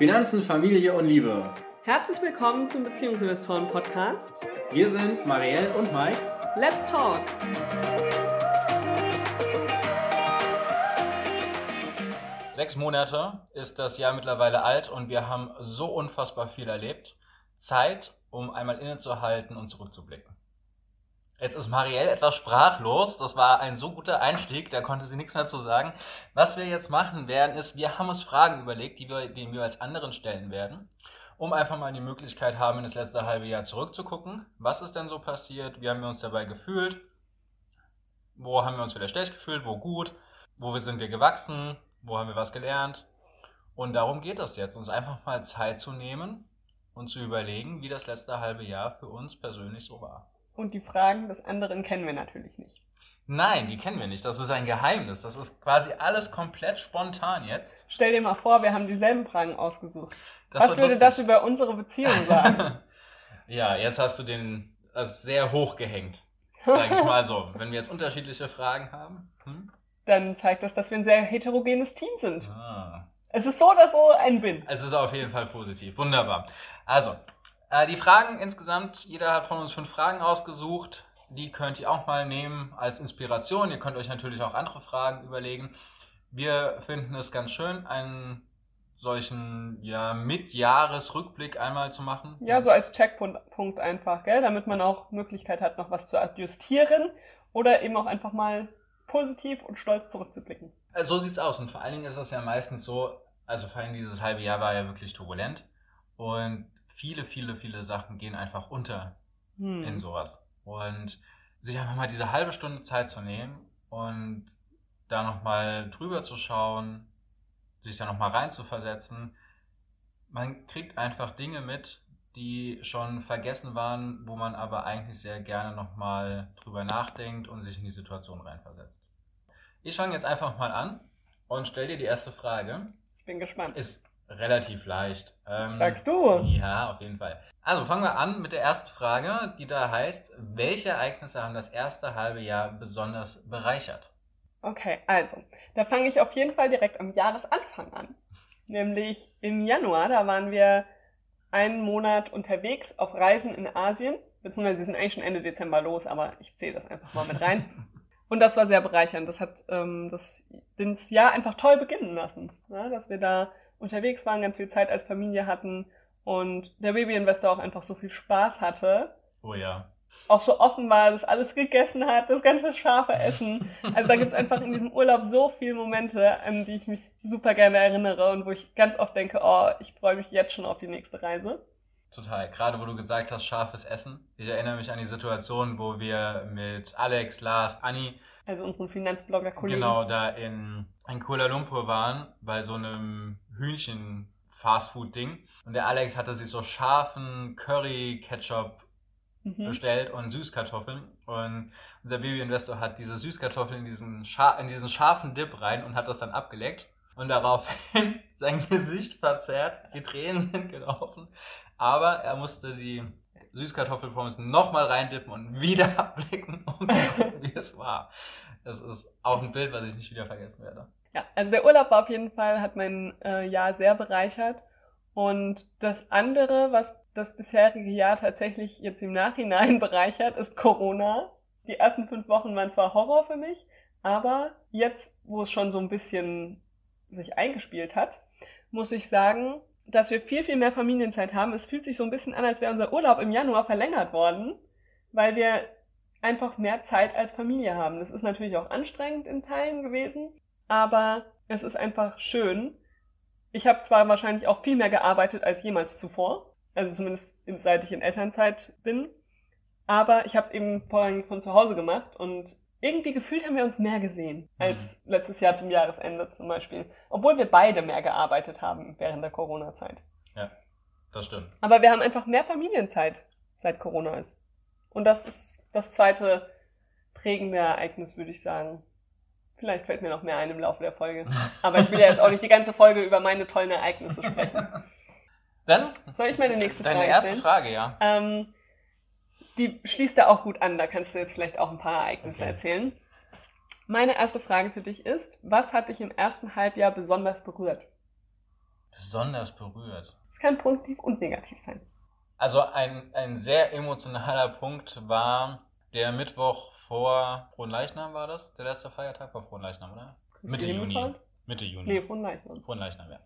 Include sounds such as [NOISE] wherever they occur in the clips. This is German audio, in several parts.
Finanzen, Familie und Liebe. Herzlich willkommen zum Beziehungsinvestoren Podcast. Wir sind Marielle und Mike. Let's talk! Sechs Monate ist das Jahr mittlerweile alt und wir haben so unfassbar viel erlebt. Zeit, um einmal innezuhalten und zurückzublicken. Jetzt ist Marielle etwas sprachlos. Das war ein so guter Einstieg, da konnte sie nichts mehr zu sagen. Was wir jetzt machen werden, ist, wir haben uns Fragen überlegt, die wir den jeweils anderen stellen werden, um einfach mal die Möglichkeit haben, in das letzte halbe Jahr zurückzugucken. Was ist denn so passiert? Wie haben wir uns dabei gefühlt? Wo haben wir uns wieder schlecht gefühlt? Wo gut? Wo sind wir gewachsen? Wo haben wir was gelernt? Und darum geht es jetzt, uns einfach mal Zeit zu nehmen und zu überlegen, wie das letzte halbe Jahr für uns persönlich so war. Und die Fragen des anderen kennen wir natürlich nicht. Nein, die kennen wir nicht. Das ist ein Geheimnis. Das ist quasi alles komplett spontan jetzt. Stell dir mal vor, wir haben dieselben Fragen ausgesucht. Das Was würde lustig. das über unsere Beziehung sagen? [LAUGHS] Ja, jetzt hast du den also sehr hoch gehängt. Sag ich mal so. [LAUGHS] Wenn wir jetzt unterschiedliche Fragen haben. Hm? Dann zeigt das, dass wir ein sehr heterogenes Team sind. Ah. Es ist so oder so ein Win. Es ist auf jeden Fall positiv. Wunderbar. Also, äh, die Fragen insgesamt, jeder hat von uns fünf Fragen ausgesucht. Die könnt ihr auch mal nehmen als Inspiration. Ihr könnt euch natürlich auch andere Fragen überlegen. Wir finden es ganz schön, einen solchen ja, Mitjahresrückblick einmal zu machen. Ja, so als Checkpunkt Punkt einfach, gell? Damit man auch Möglichkeit hat, noch was zu adjustieren oder eben auch einfach mal positiv und stolz zurückzublicken. Äh, So sieht's aus. Und vor allen Dingen ist es ja meistens so, also vor allem dieses halbe Jahr war ja wirklich turbulent. Und viele, viele, viele Sachen gehen einfach unter Hm. in sowas. Und sich einfach mal diese halbe Stunde Zeit zu nehmen und da nochmal drüber zu schauen, sich da nochmal reinzuversetzen. Man kriegt einfach Dinge mit, die schon vergessen waren, wo man aber eigentlich sehr gerne nochmal drüber nachdenkt und sich in die Situation reinversetzt. Ich fange jetzt einfach mal an und stell dir die erste Frage. Ich bin gespannt. Ist relativ leicht. Ähm, Sagst du? Ja, auf jeden Fall. Also fangen wir an mit der ersten Frage, die da heißt, welche Ereignisse haben das erste halbe Jahr besonders bereichert? Okay, also, da fange ich auf jeden Fall direkt am Jahresanfang an. Nämlich im Januar, da waren wir einen Monat unterwegs auf Reisen in Asien, beziehungsweise wir sind eigentlich schon Ende Dezember los, aber ich zähle das einfach mal mit rein. [LAUGHS] Und das war sehr bereichernd. Das hat ähm, das, das Jahr einfach toll beginnen lassen, ja, dass wir da unterwegs waren, ganz viel Zeit als Familie hatten und der Babyinvestor auch einfach so viel Spaß hatte, Oh ja. auch so offen war, das alles gegessen hat, das ganze scharfe Essen. Also da gibt's einfach in diesem Urlaub so viele Momente, an die ich mich super gerne erinnere und wo ich ganz oft denke, oh, ich freue mich jetzt schon auf die nächste Reise. Total. Gerade wo du gesagt hast, scharfes Essen. Ich erinnere mich an die Situation, wo wir mit Alex, Lars, Anni Also unseren Finanzblogger-Kollegen. genau da in, in Kuala Lumpur waren, bei so einem Hühnchen-Fastfood-Ding. Und der Alex hatte sich so scharfen Curry-Ketchup Mhm. bestellt und Süßkartoffeln. Und unser Babyinvestor hat diese Süßkartoffeln in diesen, scha in diesen scharfen Dip rein und hat das dann abgeleckt. Und daraufhin [LAUGHS] sein Gesicht verzerrt, die Tränen sind gelaufen. Aber er musste die Süßkartoffelpommes nochmal reindippen und wieder [LAUGHS] ablecken, um zu gucken, wie es war. Das ist auch ein Bild, was ich nicht wieder vergessen werde. Ja, also der Urlaub war auf jeden Fall, hat mein äh, Jahr sehr bereichert. Und das andere, was das bisherige Jahr tatsächlich jetzt im Nachhinein [LAUGHS] bereichert, ist Corona. Die ersten fünf Wochen waren zwar Horror für mich, aber jetzt, wo es schon so ein bisschen sich eingespielt hat, muss ich sagen, dass wir viel, viel mehr Familienzeit haben. Es fühlt sich so ein bisschen an, als wäre unser Urlaub im Januar verlängert worden, weil wir einfach mehr Zeit als Familie haben. Das ist natürlich auch anstrengend in Teilen gewesen, aber es ist einfach schön. Ich habe zwar wahrscheinlich auch viel mehr gearbeitet als jemals zuvor, also zumindest in- seit ich in Elternzeit bin, aber ich habe es eben vorrangig von zu Hause gemacht und irgendwie gefühlt haben wir uns mehr gesehen als letztes Jahr zum Jahresende zum Beispiel, obwohl wir beide mehr gearbeitet haben während der Corona-Zeit. Das stimmt. Aber wir haben einfach mehr Familienzeit, seit Corona ist. Und das ist das zweite prägende Ereignis, würde ich sagen. Vielleicht fällt mir noch mehr ein im Laufe der Folge. Aber ich will ja jetzt auch nicht die ganze Folge über meine tollen Ereignisse sprechen. [LAUGHS] Dann Soll ich meine nächste deine Frage erste stellen? Frage, ja. Ähm, die schließt da auch gut an. Da kannst du jetzt vielleicht auch ein paar Ereignisse Okay. erzählen. Meine erste Frage für dich ist, was hat dich im ersten Halbjahr besonders berührt? Besonders berührt. Es kann positiv und negativ sein. Also ein, ein sehr emotionaler Punkt war der Mittwoch vor Frohenleichnam war das? Der letzte Feiertag war Frohenleichnam, oder? Mitte Juni. Himmelfahrt? Mitte Juni. Nee, Frohenleichnam. Frohenleichnam, ja.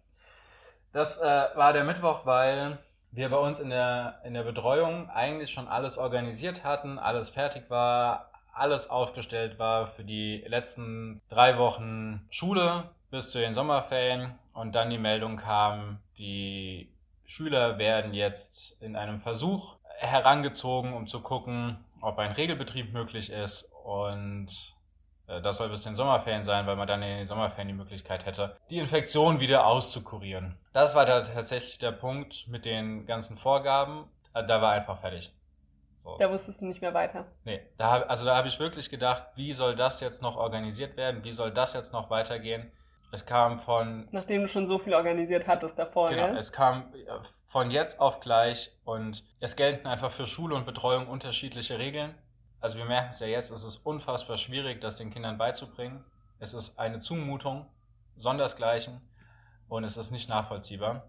Das äh, war der Mittwoch, weil wir bei uns in der, in der Betreuung eigentlich schon alles organisiert hatten, alles fertig war, alles aufgestellt war für die letzten drei Wochen Schule bis zu den Sommerferien und dann die Meldung kam, die Schüler werden jetzt in einem Versuch herangezogen, um zu gucken, ob ein Regelbetrieb möglich ist und äh, das soll bis den Sommerferien sein, weil man dann in den Sommerferien die Möglichkeit hätte, die Infektion wieder auszukurieren. Das war da tatsächlich der Punkt mit den ganzen Vorgaben. Äh, Da war einfach fertig. So. Da wusstest du nicht mehr weiter. Nee, da hab, also da habe ich wirklich gedacht, wie soll das jetzt noch organisiert werden? Wie soll das jetzt noch weitergehen? Es kam von Nachdem du schon so viel organisiert hattest davor, Genau, ne? es kam äh, von jetzt auf gleich und es gelten einfach für Schule und Betreuung unterschiedliche Regeln. Also wir merken es ja jetzt, es ist unfassbar schwierig, das den Kindern beizubringen. Es ist eine Zumutung, sondersgleichen und es ist nicht nachvollziehbar.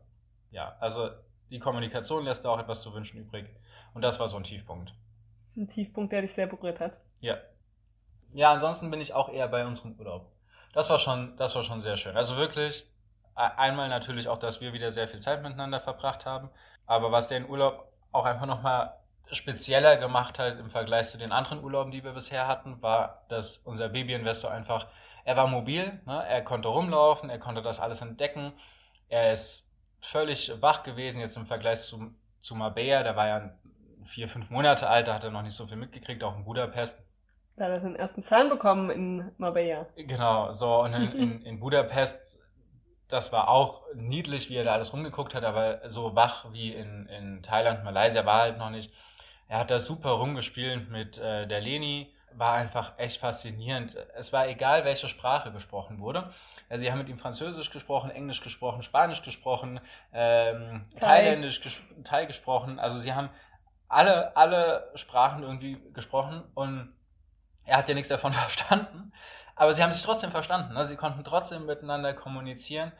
Ja, also die Kommunikation lässt da auch etwas zu wünschen übrig und das war so ein Tiefpunkt. Ein Tiefpunkt, der dich sehr berührt hat. Ja. Ja, ansonsten bin ich auch eher bei unserem Urlaub. Das war schon, das war schon sehr schön. Also wirklich, einmal natürlich auch, dass wir wieder sehr viel Zeit miteinander verbracht haben. Aber was den Urlaub auch einfach nochmal spezieller gemacht hat im Vergleich zu den anderen Urlauben, die wir bisher hatten, war, dass unser Babyinvestor einfach, er war mobil, ne? er konnte rumlaufen, er konnte das alles entdecken. Er ist völlig wach gewesen, jetzt im Vergleich zu, zu Mabea, der war ja vier, fünf Monate alt, da hat er noch nicht so viel mitgekriegt, auch in Budapest. Da hat er seinen ersten Zahn bekommen in Marbella. Genau, so und in, in, in Budapest, das war auch niedlich, wie er da alles rumgeguckt hat, aber so wach wie in, in Thailand, Malaysia war er halt noch nicht. Er hat da super rumgespielt mit äh, der Leni, war einfach echt faszinierend. Es war egal, welche Sprache gesprochen wurde. Also sie haben mit ihm Französisch gesprochen, Englisch gesprochen, Spanisch gesprochen, ähm, Thai. Thailändisch, ges Thai gesprochen. Also sie haben alle, alle Sprachen irgendwie gesprochen und er hat ja nichts davon [LAUGHS] verstanden, aber sie haben sich trotzdem verstanden. Ne? Sie konnten trotzdem miteinander kommunizieren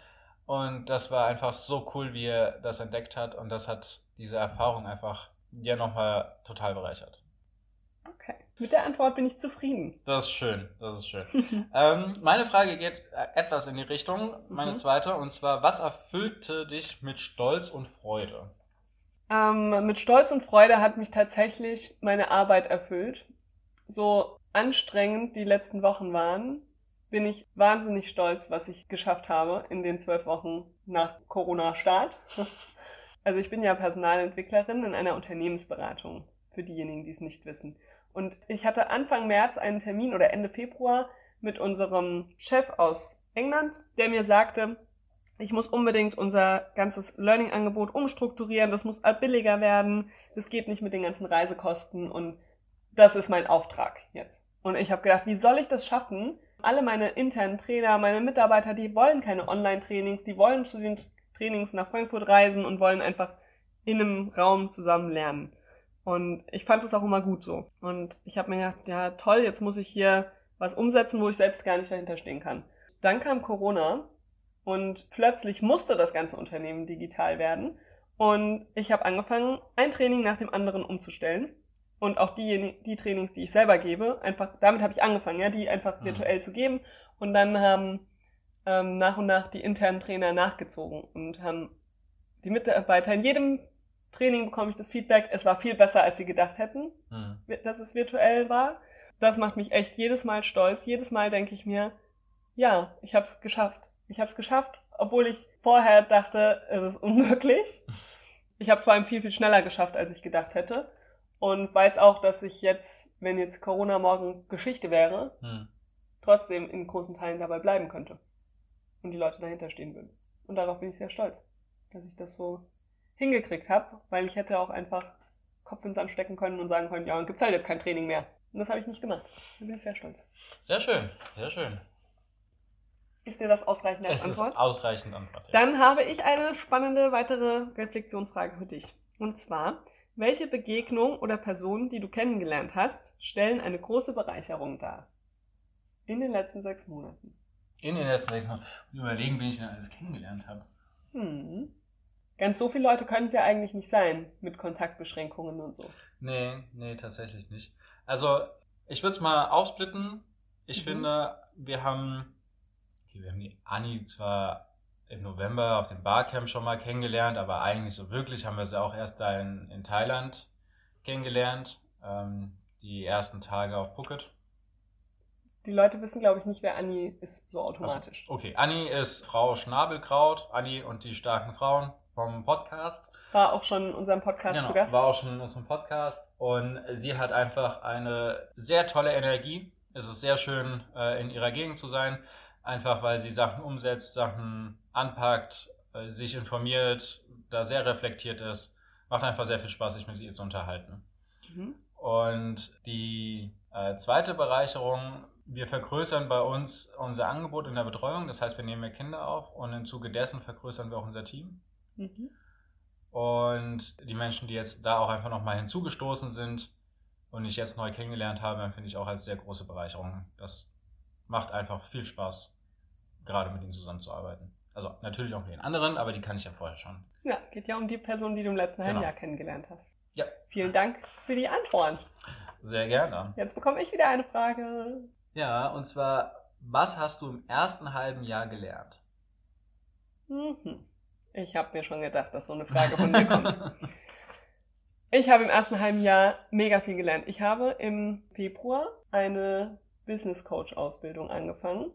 und das war einfach so cool, wie er das entdeckt hat und das hat diese Erfahrung einfach ja nochmal total bereichert. Okay. Mit der Antwort bin ich zufrieden. Das ist schön, das ist schön. [LAUGHS] ähm, meine Frage geht äh, etwas in die Richtung, meine Mhm. zweite, und zwar, was erfüllte dich mit Stolz und Freude? Ähm, mit Stolz und Freude hat mich tatsächlich meine Arbeit erfüllt. So anstrengend die letzten Wochen waren, bin ich wahnsinnig stolz, was ich geschafft habe in den zwölf Wochen nach Corona-Start. [LAUGHS] Also ich bin ja Personalentwicklerin in einer Unternehmensberatung, für diejenigen, die es nicht wissen. Und ich hatte Anfang März einen Termin oder Ende Februar mit unserem Chef aus England, der mir sagte, ich muss unbedingt unser ganzes Learning-Angebot umstrukturieren, das muss billiger werden, das geht nicht mit den ganzen Reisekosten und das ist mein Auftrag jetzt. Und ich habe gedacht, wie soll ich das schaffen? Alle meine internen Trainer, meine Mitarbeiter, die wollen keine Online-Trainings, die wollen zu den Trainings nach Frankfurt reisen und wollen einfach in einem Raum zusammen lernen. Und ich fand das auch immer gut so. Und ich habe mir gedacht, ja toll, jetzt muss ich hier was umsetzen, wo ich selbst gar nicht dahinter stehen kann. Dann kam Corona und plötzlich musste das ganze Unternehmen digital werden. Und ich habe angefangen, ein Training nach dem anderen umzustellen. Und auch die, die Trainings, die ich selber gebe, einfach, damit habe ich angefangen, ja, die einfach Mhm. virtuell zu geben. Und dann haben ähm, nach und nach die internen Trainer nachgezogen und haben die Mitarbeiter in jedem Training bekomme ich das Feedback, es war viel besser, als sie gedacht hätten, Hm. dass es virtuell war. Das macht mich echt jedes Mal stolz. Jedes Mal denke ich mir, ja, ich habe es geschafft. Ich habe es geschafft, obwohl ich vorher dachte, es ist unmöglich. [LAUGHS] Ich habe es vor allem viel, viel schneller geschafft, als ich gedacht hätte. Und weiß auch, dass ich jetzt, wenn jetzt Corona morgen Geschichte wäre, Hm. trotzdem in großen Teilen dabei bleiben könnte. Und die Leute dahinter stehen würden. Und darauf bin ich sehr stolz, dass ich das so hingekriegt habe, weil ich hätte auch einfach Kopf ins Sand stecken können und sagen können, ja, dann gibt's halt jetzt kein Training mehr. Und das habe ich nicht gemacht. Da bin ich sehr stolz. Sehr schön, sehr schön. Ist dir das ausreichend als Es ist Antwort? ausreichend Antwort. Ja. Dann habe ich eine spannende weitere Reflexionsfrage für dich. Und zwar, welche Begegnung oder Person, die du kennengelernt hast, stellen eine große Bereicherung dar? In den letzten sechs Monaten. In den letzten sechs Monaten überlegen, wen ich denn alles kennengelernt habe. Hm. Ganz so viele Leute können es ja eigentlich nicht sein mit Kontaktbeschränkungen und so. Nee, nee, tatsächlich nicht. Also, ich würde es mal aufsplitten. Ich Mhm. finde, wir haben, okay, wir haben die Anni zwar im November auf dem Barcamp schon mal kennengelernt, aber eigentlich so wirklich haben wir sie auch erst da in, in Thailand kennengelernt. Ähm, die ersten Tage auf Phuket. Die Leute wissen, glaube ich, nicht, wer Anni ist, so automatisch. Okay, Anni ist Frau Schnabelkraut, Anni und die starken Frauen vom Podcast. War auch schon in unserem Podcast Genau, zu Gast. war auch schon in unserem Podcast und sie hat einfach eine sehr tolle Energie. Es ist sehr schön, äh, in ihrer Gegend zu sein, einfach weil sie Sachen umsetzt, Sachen anpackt, äh, sich informiert, da sehr reflektiert ist. Macht einfach sehr viel Spaß, sich mit ihr zu unterhalten. Mhm. Und die äh, zweite Bereicherung, wir vergrößern bei uns unser Angebot in der Betreuung. Das heißt, wir nehmen mehr Kinder auf und im Zuge dessen vergrößern wir auch unser Team. Mhm. Und die Menschen, die jetzt da auch einfach nochmal hinzugestoßen sind und ich jetzt neu kennengelernt habe, empfinde ich auch als sehr große Bereicherung. Das macht einfach viel Spaß, gerade mit ihnen zusammenzuarbeiten. Also natürlich auch mit den anderen, aber die kann ich ja vorher schon. Ja, geht ja um die Person, die du im letzten halben Genau. Jahr kennengelernt hast. Ja. Vielen Dank für die Antwort. Sehr gerne. Jetzt bekomme ich wieder eine Frage. Ja, und zwar, was hast du im ersten halben Jahr gelernt? Mhm. Ich habe mir schon gedacht, dass so eine Frage von mir kommt. [LAUGHS] Ich habe im ersten halben Jahr mega viel gelernt. Ich habe im Februar eine Business Coach Ausbildung angefangen.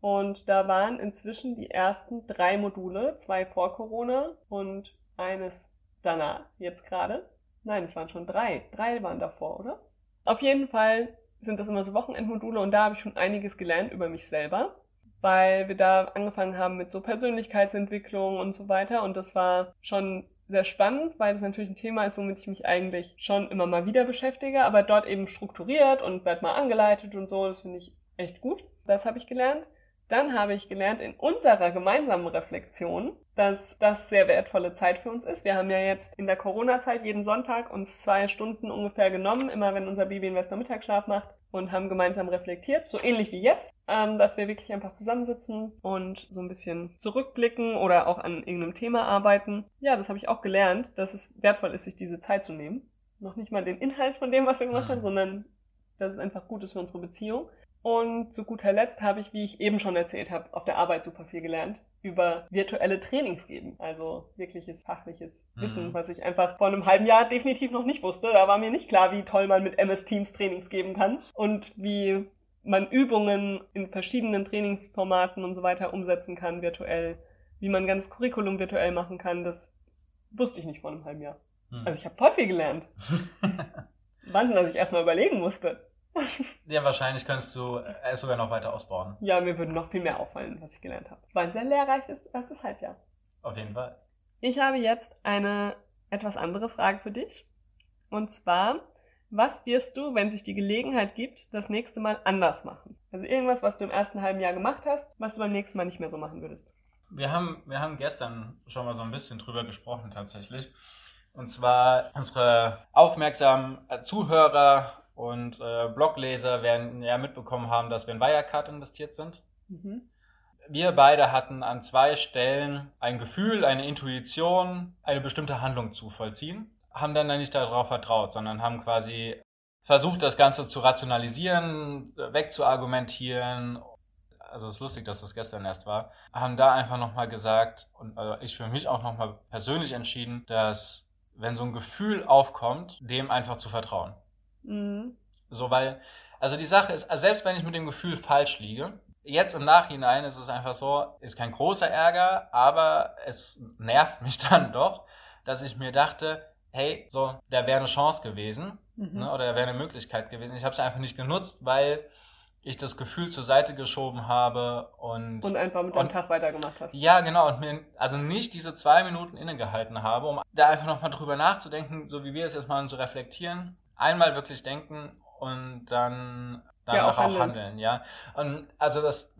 Und da waren inzwischen die ersten drei Module, zwei vor Corona und eines danach, jetzt gerade. Nein, es waren schon drei. Drei waren davor, oder? Auf jeden Fall sind das immer so Wochenendmodule und da habe ich schon einiges gelernt über mich selber, weil wir da angefangen haben mit so Persönlichkeitsentwicklung und so weiter und das war schon sehr spannend, weil das natürlich ein Thema ist, womit ich mich eigentlich schon immer mal wieder beschäftige, aber dort eben strukturiert und werd mal angeleitet und so, das finde ich echt gut. Das habe ich gelernt. Dann habe ich gelernt in unserer gemeinsamen Reflexion, dass das sehr wertvolle Zeit für uns ist. Wir haben ja jetzt in der Corona-Zeit jeden Sonntag uns zwei Stunden ungefähr genommen, immer wenn unser Babyinvestor Mittagsschlaf macht und haben gemeinsam reflektiert, so ähnlich wie jetzt, ähm, dass wir wirklich einfach zusammensitzen und so ein bisschen zurückblicken oder auch an irgendeinem Thema arbeiten. Ja, das habe ich auch gelernt, dass es wertvoll ist, sich diese Zeit zu nehmen. Noch nicht mal den Inhalt von dem, was wir gemacht Mhm. haben, sondern dass es einfach gut ist für unsere Beziehung. Und zu guter Letzt habe ich, wie ich eben schon erzählt habe, auf der Arbeit super viel gelernt über virtuelle Trainings geben. Also wirkliches fachliches Mhm. Wissen, was ich einfach vor einem halben Jahr definitiv noch nicht wusste. Da war mir nicht klar, wie toll man mit MS Teams Trainings geben kann und wie man Übungen in verschiedenen Trainingsformaten und so weiter umsetzen kann virtuell, wie man ganzes Curriculum virtuell machen kann. Das wusste ich nicht vor einem halben Jahr. Hm. Also ich habe voll viel gelernt. [LAUGHS] Wahnsinn, dass ich erstmal überlegen musste. Ja, wahrscheinlich kannst du es sogar noch weiter ausbauen. Ja, mir würde noch viel mehr auffallen, was ich gelernt habe. Es war ein sehr lehrreiches erstes Halbjahr. Auf jeden Fall. Ich habe jetzt eine etwas andere Frage für dich. Und zwar, was wirst du, wenn sich die Gelegenheit gibt, das nächste Mal anders machen? Also irgendwas, was du im ersten halben Jahr gemacht hast, was du beim nächsten Mal nicht mehr so machen würdest. Wir haben, wir haben gestern schon mal so ein bisschen drüber gesprochen tatsächlich. Und zwar unsere aufmerksamen äh, Zuhörer und äh, Blogleser werden ja mitbekommen haben, dass wir in Wirecard investiert sind. Mhm. Wir beide hatten an zwei Stellen ein Gefühl, eine Intuition, eine bestimmte Handlung zu vollziehen, haben dann nicht darauf vertraut, sondern haben quasi versucht, das Ganze zu rationalisieren, wegzuargumentieren. Also es ist lustig, dass das gestern erst war. Haben da einfach nochmal gesagt und also ich für mich auch nochmal persönlich entschieden, dass wenn so ein Gefühl aufkommt, dem einfach zu vertrauen. Mhm. So, weil, also die Sache ist, also selbst wenn ich mit dem Gefühl falsch liege, jetzt im Nachhinein ist es einfach so, ist kein großer Ärger, aber es nervt mich [LAUGHS] dann doch, dass ich mir dachte, hey, so, da wäre eine Chance gewesen, Mhm. ne, oder da wäre eine Möglichkeit gewesen. Ich habe es einfach nicht genutzt, weil ich das Gefühl zur Seite geschoben habe und, Und einfach mit deinem Und- Tag weitergemacht hast. ja, genau, und mir also nicht diese zwei Minuten innegehalten habe, um da einfach nochmal drüber nachzudenken, so wie wir es jetzt mal zu reflektieren. Einmal wirklich denken und dann, dann Ja, auch, handeln. handeln. ja. Und also das,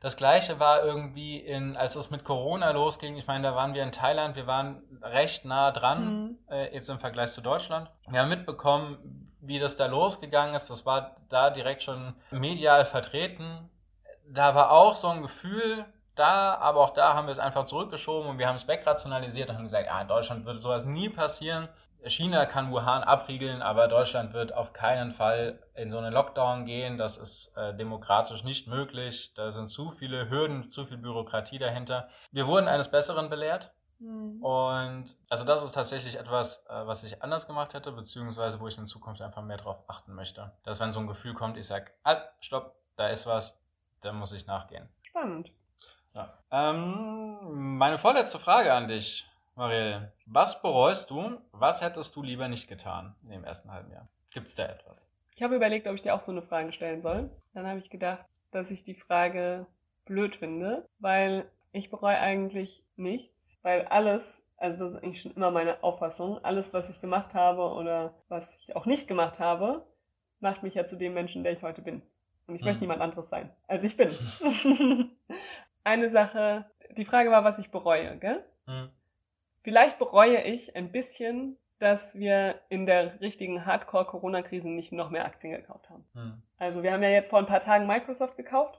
das Gleiche war irgendwie in, als es mit Corona losging, ich meine, da waren wir in Thailand, wir waren recht nah dran, Mhm. äh, jetzt im Vergleich zu Deutschland. Wir haben mitbekommen, wie das da losgegangen ist. Das war da direkt schon medial vertreten. Da war auch so ein Gefühl, da, aber auch da haben wir es einfach zurückgeschoben und wir haben es wegrationalisiert und haben gesagt, ja, in Deutschland würde sowas nie passieren. China kann Wuhan abriegeln, aber Deutschland wird auf keinen Fall in so einen Lockdown gehen. Das ist äh, demokratisch nicht möglich. Da sind zu viele Hürden, zu viel Bürokratie dahinter. Wir wurden eines Besseren belehrt. Mhm. Und also das ist tatsächlich etwas, äh, was ich anders gemacht hätte, beziehungsweise wo ich in Zukunft einfach mehr darauf achten möchte. Dass wenn so ein Gefühl kommt, ich sage, halt, stopp, da ist was, da muss ich nachgehen. Spannend. Ja. Ähm, meine vorletzte Frage an dich. Marielle, was bereust du? Was hättest du lieber nicht getan in dem ersten halben Jahr? Gibt es da etwas? Ich habe überlegt, ob ich dir auch so eine Frage stellen soll. Dann habe ich gedacht, dass ich die Frage blöd finde, weil ich bereue eigentlich nichts, weil alles, also das ist eigentlich schon immer meine Auffassung, alles, was ich gemacht habe oder was ich auch nicht gemacht habe, macht mich ja zu dem Menschen, der ich heute bin. Und ich mhm. möchte niemand anderes sein, als ich bin. [LAUGHS] Eine Sache, die Frage war, was ich bereue, gell? Mhm. Vielleicht bereue ich ein bisschen, dass wir in der richtigen Hardcore-Corona-Krise nicht noch mehr Aktien gekauft haben. Hm. Also wir haben ja jetzt vor ein paar Tagen Microsoft gekauft.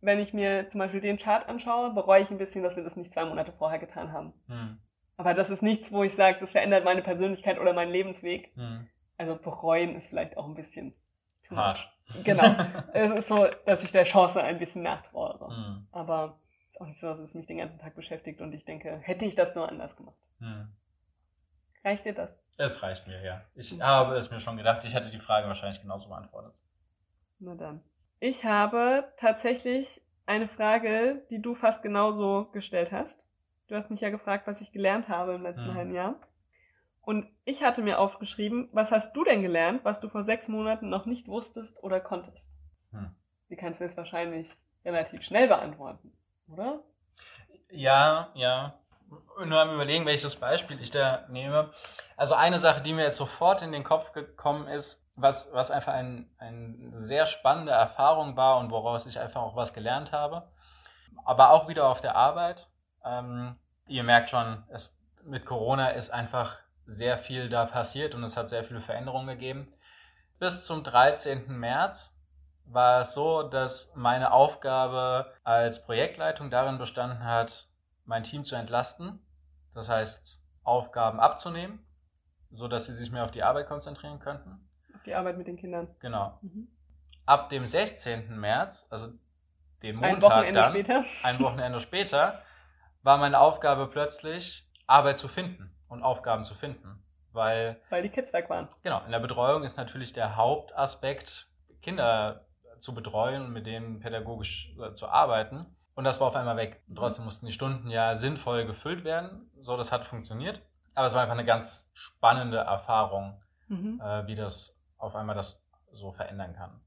Wenn ich mir zum Beispiel den Chart anschaue, bereue ich ein bisschen, dass wir das nicht zwei Monate vorher getan haben. Hm. Aber das ist nichts, wo ich sage, das verändert meine Persönlichkeit oder meinen Lebensweg. Hm. Also bereuen ist vielleicht auch ein bisschen hart. Genau. [LAUGHS] es ist so, dass ich der Chance ein bisschen nachtrauere. Hm. Aber ist auch nicht so, dass es mich den ganzen Tag beschäftigt und ich denke, hätte ich das nur anders gemacht. Hm. Reicht dir das? Es reicht mir, ja. Ich hm. habe es mir schon gedacht, ich hätte die Frage wahrscheinlich genauso beantwortet. Na dann. Ich habe tatsächlich eine Frage, die du fast genauso gestellt hast. Du hast mich ja gefragt, was ich gelernt habe im letzten hm. halben Jahr. Und ich hatte mir aufgeschrieben, was hast du denn gelernt, was du vor sechs Monaten noch nicht wusstest oder konntest? Hm. Die kannst du jetzt wahrscheinlich relativ schnell beantworten oder? Ja, ja. Nur am überlegen, welches Beispiel ich da nehme. Also eine Sache, die mir jetzt sofort in den Kopf gekommen ist, was, was einfach ein, eine sehr spannende Erfahrung war und woraus ich einfach auch was gelernt habe. Aber auch wieder auf der Arbeit. Ähm, ihr merkt schon, es, mit Corona ist einfach sehr viel da passiert und es hat sehr viele Veränderungen gegeben. Bis zum 13. März war es so, dass meine Aufgabe als Projektleitung darin bestanden hat, mein Team zu entlasten. Das heißt, Aufgaben abzunehmen, so dass sie sich mehr auf die Arbeit konzentrieren könnten. Auf die Arbeit mit den Kindern. Genau. Mhm. Ab dem 16. März, also dem Montag ein Wochenende dann, später. ein [LAUGHS] Wochenende später, war meine Aufgabe plötzlich, Arbeit zu finden und Aufgaben zu finden. Weil, weil die Kids weg waren. Genau, in der Betreuung ist natürlich der Hauptaspekt Kinder zu betreuen und mit denen pädagogisch äh, zu arbeiten. Und das war auf einmal weg. Und trotzdem mussten die Stunden ja sinnvoll gefüllt werden. So, das hat funktioniert. Aber es war einfach eine ganz spannende Erfahrung, mhm. äh, wie das auf einmal das so verändern kann.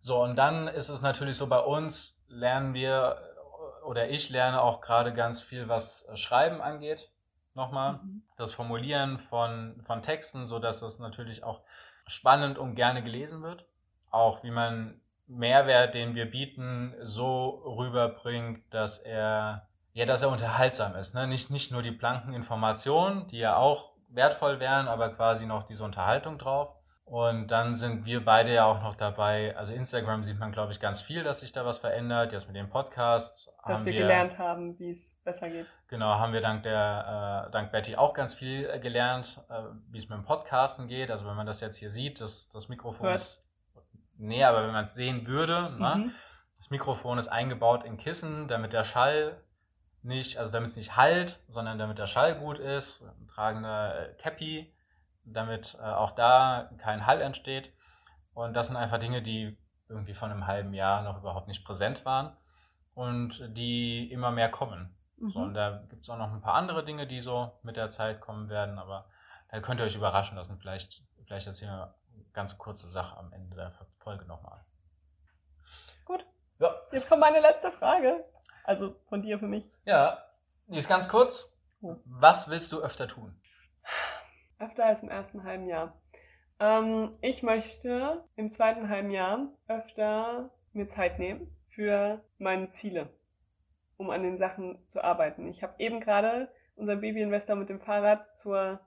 So, und dann ist es natürlich so, bei uns lernen wir, äh, oder ich lerne auch gerade ganz viel, was äh, Schreiben angeht. Nochmal, mhm. das Formulieren von, von Texten, so dass das natürlich auch spannend und gerne gelesen wird. Auch wie man Mehrwert, den wir bieten, so rüberbringt, dass er, ja, dass er unterhaltsam ist. Ne? Nicht, nicht nur die blanken Informationen, die ja auch wertvoll wären, aber quasi noch diese Unterhaltung drauf. Und dann sind wir beide ja auch noch dabei. Also Instagram sieht man, glaube ich, ganz viel, dass sich da was verändert. Jetzt mit dem Podcast. Dass wir, wir, gelernt haben, wie es besser geht. Genau, haben wir dank der, äh, dank Betty auch ganz viel äh, gelernt, äh, wie es mit dem Podcasten geht. Also wenn man das jetzt hier sieht, das, das Mikrofon Hört. ist Nee, aber wenn man es sehen würde, ne? mhm. ne? das Mikrofon ist eingebaut in Kissen, damit der Schall nicht, also damit es nicht halt, sondern damit der Schall gut ist, ein tragender äh, Cappy, damit äh, auch da kein Hall entsteht. Und das sind einfach Dinge, die irgendwie von einem halben Jahr noch überhaupt nicht präsent waren und die immer mehr kommen. Mhm. So, und da gibt es auch noch ein paar andere Dinge, die so mit der Zeit kommen werden, aber da könnt ihr euch überraschen lassen. Vielleicht, vielleicht erzählen wir ganz kurze Sache am Ende der Folge nochmal. Gut. Ja. Jetzt kommt meine letzte Frage. Also von dir für mich. Ja, die ist ganz kurz. Oh. Was willst du öfter tun? Öfter als im ersten halben Jahr. Ähm, ich möchte im zweiten halben Jahr öfter mir Zeit nehmen für meine Ziele, um an den Sachen zu arbeiten. Ich habe eben gerade unseren Babyinvestor mit dem Fahrrad zur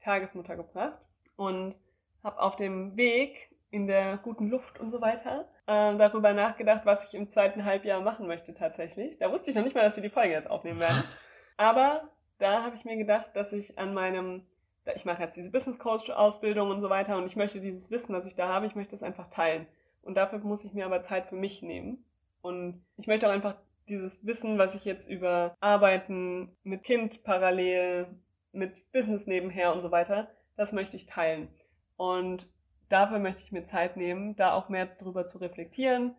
Tagesmutter gebracht und habe auf dem Weg in der guten Luft und so weiter äh, darüber nachgedacht, was ich im zweiten Halbjahr machen möchte tatsächlich. Da wusste ich noch nicht mal, dass wir die Folge jetzt aufnehmen werden. [LAUGHS] Aber da habe ich mir gedacht, dass ich an meinem, ich mache jetzt diese Business Coach Ausbildung und so weiter und ich möchte dieses Wissen, was ich da habe, ich möchte es einfach teilen. Und dafür muss ich mir aber Zeit für mich nehmen. Und ich möchte auch einfach dieses Wissen, was ich jetzt über Arbeiten mit Kind parallel, mit Business nebenher und so weiter, das möchte ich teilen. Und dafür möchte ich mir Zeit nehmen, da auch mehr drüber zu reflektieren,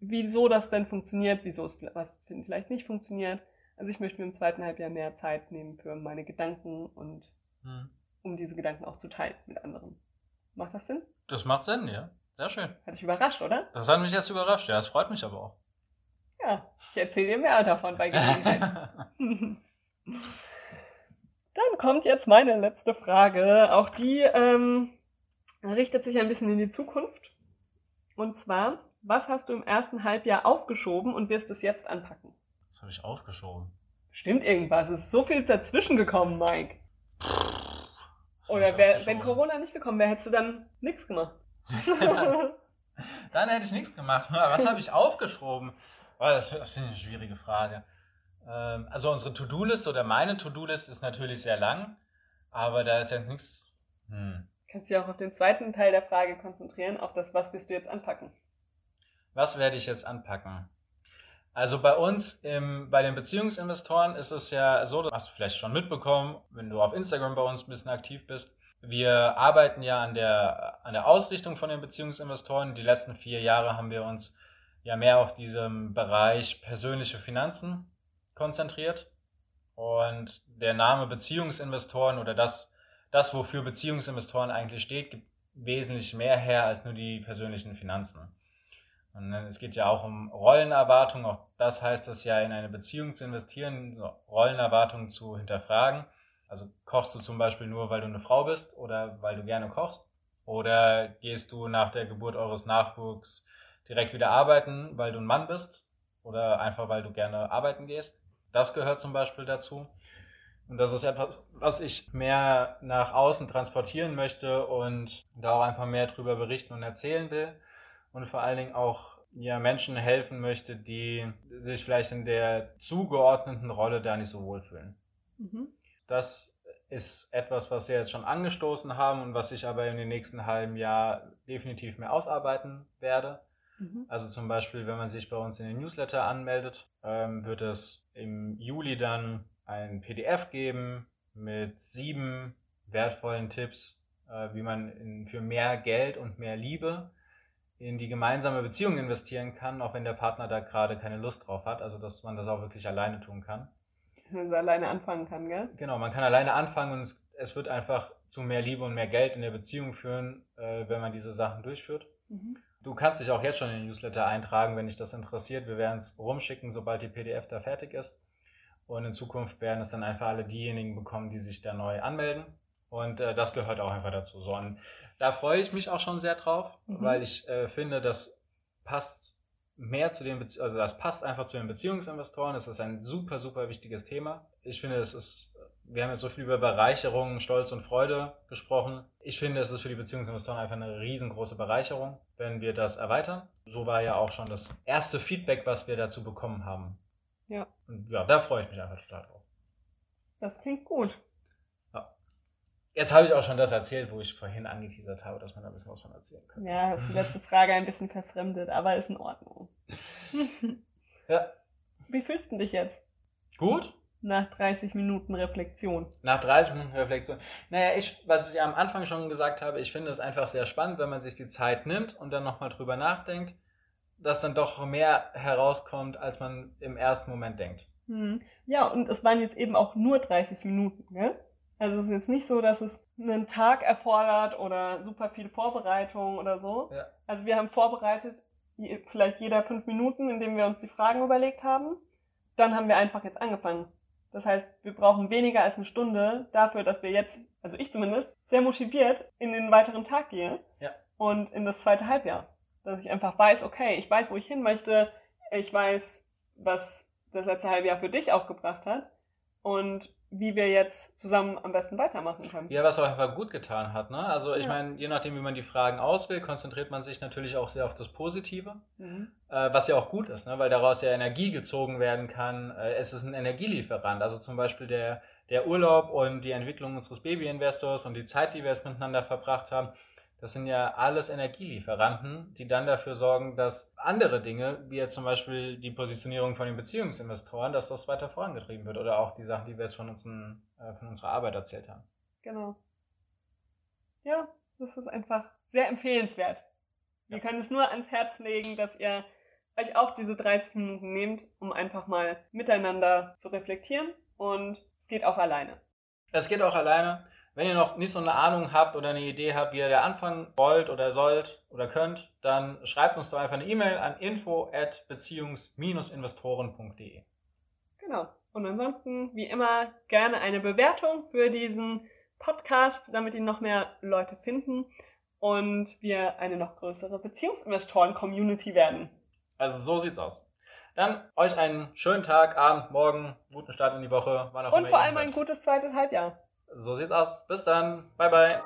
wieso das denn funktioniert, wieso es was vielleicht nicht funktioniert. Also ich möchte mir im zweiten Halbjahr mehr Zeit nehmen für meine Gedanken und hm. um diese Gedanken auch zu teilen mit anderen. Macht das Sinn? Das macht Sinn, ja. Sehr schön. Hat dich überrascht, oder? Das hat mich jetzt überrascht, ja. Das freut mich aber auch. Ja, ich erzähle dir mehr davon bei Gelegenheit. [LAUGHS] [LAUGHS] Dann kommt jetzt meine letzte Frage. Auch die ähm, richtet sich ein bisschen in die Zukunft. Und zwar, was hast du im ersten Halbjahr aufgeschoben und wirst es jetzt anpacken? Was habe ich aufgeschoben? Stimmt irgendwas. Es ist so viel dazwischen gekommen, Mike. Oder wär, wenn Corona nicht gekommen wäre, hättest du dann nichts gemacht. [LAUGHS] dann hätte ich nichts gemacht. [LAUGHS] Was habe ich aufgeschoben? Oh, das, das finde ich eine schwierige Frage. Ähm, also unsere To-Do-List oder meine To-Do-List ist natürlich sehr lang, aber da ist jetzt nichts. Hm. Kannst dich auch auf den zweiten Teil der Frage konzentrieren, auf das, was wirst du jetzt anpacken? Was werde ich jetzt anpacken? Also bei uns im, bei den Beziehungsinvestoren ist es ja so, das hast du vielleicht schon mitbekommen, wenn du auf Instagram bei uns ein bisschen aktiv bist. Wir arbeiten ja an der, an der Ausrichtung von den Beziehungsinvestoren. Die letzten vier Jahre haben wir uns ja mehr auf diesem Bereich persönliche Finanzen konzentriert. Und der Name Beziehungsinvestoren oder das, das, wofür Beziehungsinvestoren eigentlich steht, gibt wesentlich mehr her als nur die persönlichen Finanzen. Und es geht ja auch um Rollenerwartungen. Auch das heißt es ja, in eine Beziehung zu investieren, Rollenerwartungen zu hinterfragen. Also kochst du zum Beispiel nur, weil du eine Frau bist oder weil du gerne kochst? Oder gehst du nach der Geburt eures Nachwuchs direkt wieder arbeiten, weil du ein Mann bist? Oder einfach, weil du gerne arbeiten gehst? Das gehört zum Beispiel dazu. Und das ist etwas, was ich mehr nach außen transportieren möchte und da auch einfach mehr drüber berichten und erzählen will. Und vor allen Dingen auch ja, Menschen helfen möchte, die sich vielleicht in der zugeordneten Rolle da nicht so wohlfühlen. Mhm. Das ist etwas, was wir jetzt schon angestoßen haben und was ich aber in den nächsten halben Jahr definitiv mehr ausarbeiten werde. Mhm. Also zum Beispiel, wenn man sich bei uns in den Newsletter anmeldet, ähm, wird es im Juli dann ein PDF geben mit sieben wertvollen Tipps, äh, wie man in, für mehr Geld und mehr Liebe in die gemeinsame Beziehung investieren kann, auch wenn der Partner da gerade keine Lust drauf hat. Also dass man das auch wirklich alleine tun kann. Dass man alleine anfangen kann, gell? Genau, man kann alleine anfangen und es, es wird einfach zu mehr Liebe und mehr Geld in der Beziehung führen, äh, wenn man diese Sachen durchführt. Mhm. Du kannst dich auch jetzt schon in den Newsletter eintragen, wenn dich das interessiert. Wir werden es rumschicken, sobald die PDF da fertig ist. Und in Zukunft werden es dann einfach alle diejenigen bekommen, die sich da neu anmelden. Und äh, das gehört auch einfach dazu. So, und da freue ich mich auch schon sehr drauf, mhm. weil ich äh, finde, das passt mehr zu den, Bezie also das passt einfach zu den Beziehungsinvestoren. Das ist ein super, super wichtiges Thema. Ich finde, es ist wir haben jetzt so viel über Bereicherung, Stolz und Freude gesprochen. Ich finde, es ist für die Beziehungsinvestoren einfach eine riesengroße Bereicherung, wenn wir das erweitern. So war ja auch schon das erste Feedback, was wir dazu bekommen haben. Ja. Und ja, da freue ich mich einfach total drauf. Das klingt gut. Ja. Jetzt habe ich auch schon das erzählt, wo ich vorhin angeteasert habe, dass man da ein bisschen was von erzählen kann. Ja, hast die letzte Frage ein bisschen verfremdet, aber ist in Ordnung. [LAUGHS] ja. Wie fühlst du dich jetzt? Gut. Nach 30 Minuten Reflexion. Nach 30 Minuten Reflexion. Naja, ich, was ich am Anfang schon gesagt habe, ich finde es einfach sehr spannend, wenn man sich die Zeit nimmt und dann nochmal drüber nachdenkt, dass dann doch mehr herauskommt, als man im ersten Moment denkt. Hm. Ja, und es waren jetzt eben auch nur 30 Minuten, ne? Also es ist jetzt nicht so, dass es einen Tag erfordert oder super viel Vorbereitung oder so. Ja. Also wir haben vorbereitet, vielleicht jeder fünf Minuten, indem wir uns die Fragen überlegt haben. Dann haben wir einfach jetzt angefangen. Das heißt, wir brauchen weniger als eine Stunde dafür, dass wir jetzt, also ich zumindest, sehr motiviert in den weiteren Tag gehe. Ja. Und in das zweite Halbjahr. Dass ich einfach weiß, okay, ich weiß, wo ich hin möchte. Ich weiß, was das letzte Halbjahr für dich auch gebracht hat. und wie wir jetzt zusammen am besten weitermachen können. Ja, was auch einfach gut getan hat. Ne? Also ich Ja. meine, je nachdem, wie man die Fragen auswählt, konzentriert man sich natürlich auch sehr auf das Positive, Mhm. äh, was ja auch gut ist, ne? weil daraus ja Energie gezogen werden kann. Äh, es ist ein Energielieferant. Also zum Beispiel der, der Urlaub und die Entwicklung unseres Baby-Investors und die Zeit, die wir jetzt miteinander verbracht haben, das sind ja alles Energielieferanten, die dann dafür sorgen, dass andere Dinge, wie jetzt zum Beispiel die Positionierung von den Beziehungsinvestoren, dass das weiter vorangetrieben wird. Oder auch die Sachen, die wir jetzt von, unseren, äh, von unserer Arbeit erzählt haben. Genau. Ja, das ist einfach sehr empfehlenswert. Wir Ja. können es nur ans Herz legen, dass ihr euch auch diese 30 Minuten nehmt, um einfach mal miteinander zu reflektieren. Und es geht auch alleine. Es geht auch alleine. Wenn ihr noch nicht so eine Ahnung habt oder eine Idee habt, wie ihr da anfangen wollt oder sollt oder könnt, dann schreibt uns doch einfach eine E-Mail an info at beziehungs-investoren.de. Genau. Und ansonsten, wie immer, gerne eine Bewertung für diesen Podcast, damit ihn noch mehr Leute finden und wir eine noch größere Beziehungsinvestoren-Community werden. Also so sieht's aus. Dann euch einen schönen Tag, Abend, Morgen, guten Start in die Woche. Und vor allem ein gutes zweites Halbjahr. So sieht's aus. Bis dann. Bye bye.